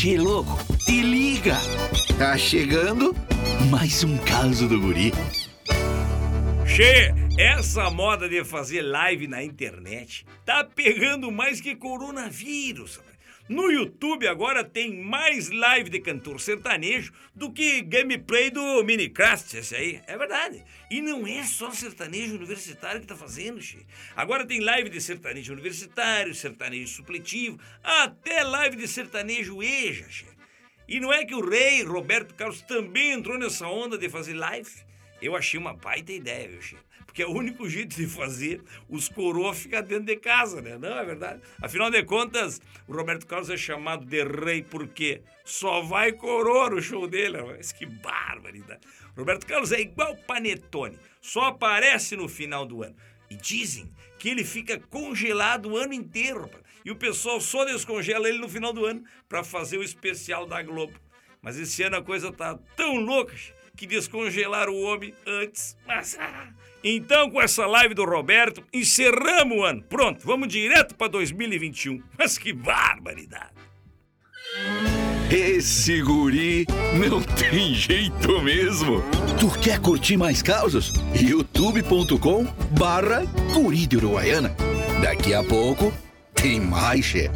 Che, louco, te liga! Tá chegando mais um caso do guri. Che, essa moda de fazer live na internet tá pegando mais que coronavírus. No YouTube agora tem mais live de cantor sertanejo do que gameplay do Minecraft, esse aí. É verdade. E não é só sertanejo universitário que tá fazendo, che. Agora tem live de sertanejo universitário, sertanejo supletivo, até live de sertanejo EJA, che. E não é que o rei Roberto Carlos também entrou nessa onda de fazer live? Eu achei uma baita ideia, viu, Chico? Porque é o único jeito de fazer os coroa ficar dentro de casa, né? Não é verdade? Afinal de contas, o Roberto Carlos é chamado de rei porque só vai coroa no show dele. Mas que barbaridade. Roberto Carlos é igual panetone, só aparece no final do ano. E dizem que ele fica congelado o ano inteiro, rapaz. E o pessoal só descongela ele no final do ano para fazer o especial da Globo. Mas esse ano a coisa tá tão louca que descongelaram o homem antes. Mas, ah. Então, com essa live do Roberto, encerramos o ano. Pronto, vamos direto para 2021. Mas que barbaridade! Esse guri não tem jeito mesmo. Tu quer curtir mais causos? youtube.com barra guri de Uruguaiana. Daqui a pouco tem mais, che.